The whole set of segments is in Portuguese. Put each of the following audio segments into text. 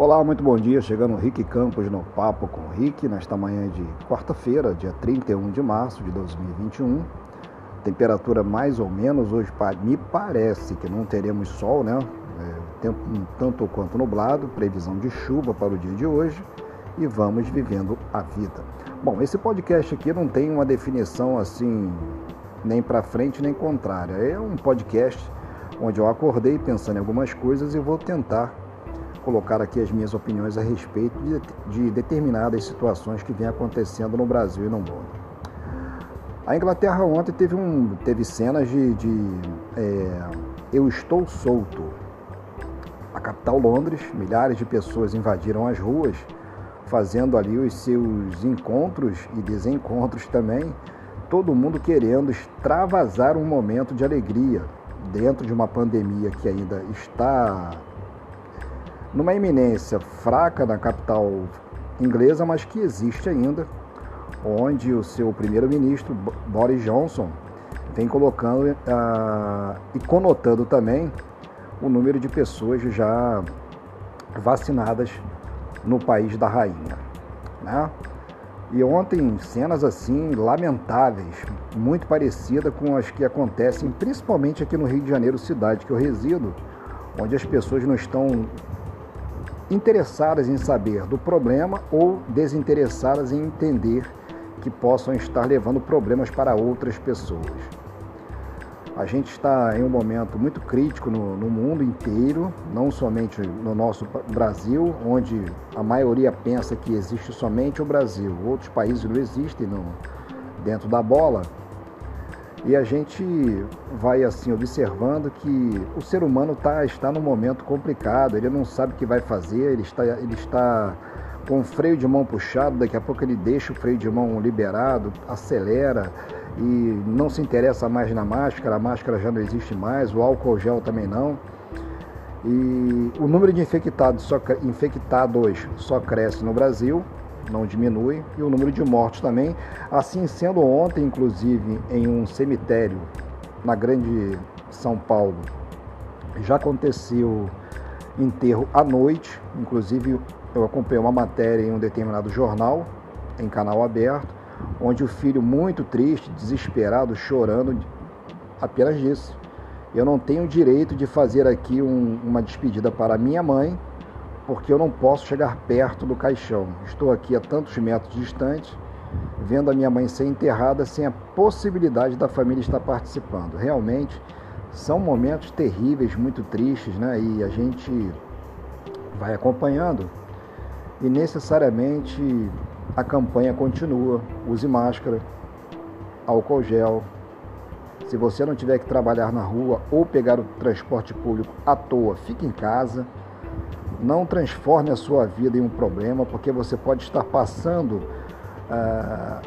Olá, muito bom dia. Chegando Rick Campos no Papo com o Rick, nesta manhã de quarta-feira, dia 31 de março de 2021. Temperatura mais ou menos hoje, me parece que não teremos sol, né? É, tempo um tanto quanto nublado, previsão de chuva para o dia de hoje e vamos vivendo a vida. Bom, esse podcast aqui não tem uma definição assim, nem para frente nem contrária. É um podcast onde eu acordei pensando em algumas coisas e vou tentar colocar aqui as minhas opiniões a respeito de, de determinadas situações que vêm acontecendo no Brasil e no mundo. A Inglaterra ontem teve, um, teve cenas de, de é, Eu Estou Solto. A capital Londres, milhares de pessoas invadiram as ruas, fazendo ali os seus encontros e desencontros também, todo mundo querendo extravasar um momento de alegria dentro de uma pandemia que ainda está numa eminência fraca na capital inglesa, mas que existe ainda, onde o seu primeiro-ministro, Boris Johnson, vem colocando uh, e conotando também o número de pessoas já vacinadas no país da rainha. Né? E ontem cenas assim lamentáveis, muito parecidas com as que acontecem principalmente aqui no Rio de Janeiro, cidade que eu resido, onde as pessoas não estão interessadas em saber do problema ou desinteressadas em entender que possam estar levando problemas para outras pessoas. A gente está em um momento muito crítico no, no, mundo inteiro, não somente no nosso Brasil, onde a maioria pensa que existe somente o Brasil, outros países não existem no, dentro da bola. E a gente vai assim observando que o ser humano tá, está num momento complicado, ele não sabe o que vai fazer, ele está, ele está com o freio de mão puxado, daqui a pouco ele deixa o freio de mão liberado, acelera e não se interessa mais na máscara, a máscara já não existe mais, o álcool gel também não. E o número de infectados só, infectados só cresce no Brasil, não diminui, e o número de mortos também. Assim sendo, ontem, inclusive, em um cemitério na grande São Paulo, já aconteceu enterro à noite, inclusive eu acompanhei uma matéria em um determinado jornal, em canal aberto, onde o filho, muito triste, desesperado, chorando, apenas disse: Eu não tenho direito de fazer aqui um, uma despedida para minha mãe porque eu não posso chegar perto do caixão. Estou aqui a tantos metros distante, vendo a minha mãe ser enterrada sem a possibilidade da família estar participando. Realmente são momentos terríveis, muito tristes, né? E a gente vai acompanhando e necessariamente a campanha continua. Use máscara, álcool gel. Se você não tiver que trabalhar na rua ou pegar o transporte público à toa, fique em casa. Não transforme a sua vida em um problema, porque você pode estar passando, ah,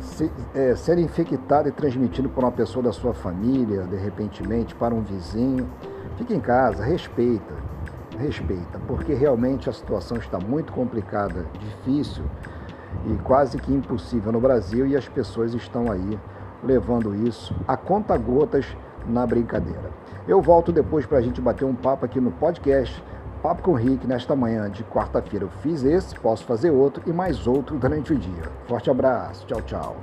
se, é, ser infectado e transmitindo por uma pessoa da sua família, de repentemente, para um vizinho. Fique em casa, respeita, respeita, porque realmente a situação está muito complicada, difícil e quase que impossível no Brasil e as pessoas estão aí levando isso a conta gotas na brincadeira. Eu volto depois para a gente bater um papo aqui no podcast Papo com o Rick nesta manhã de quarta-feira. Eu fiz esse, posso fazer outro e mais outro durante o dia. Forte abraço, tchau, tchau.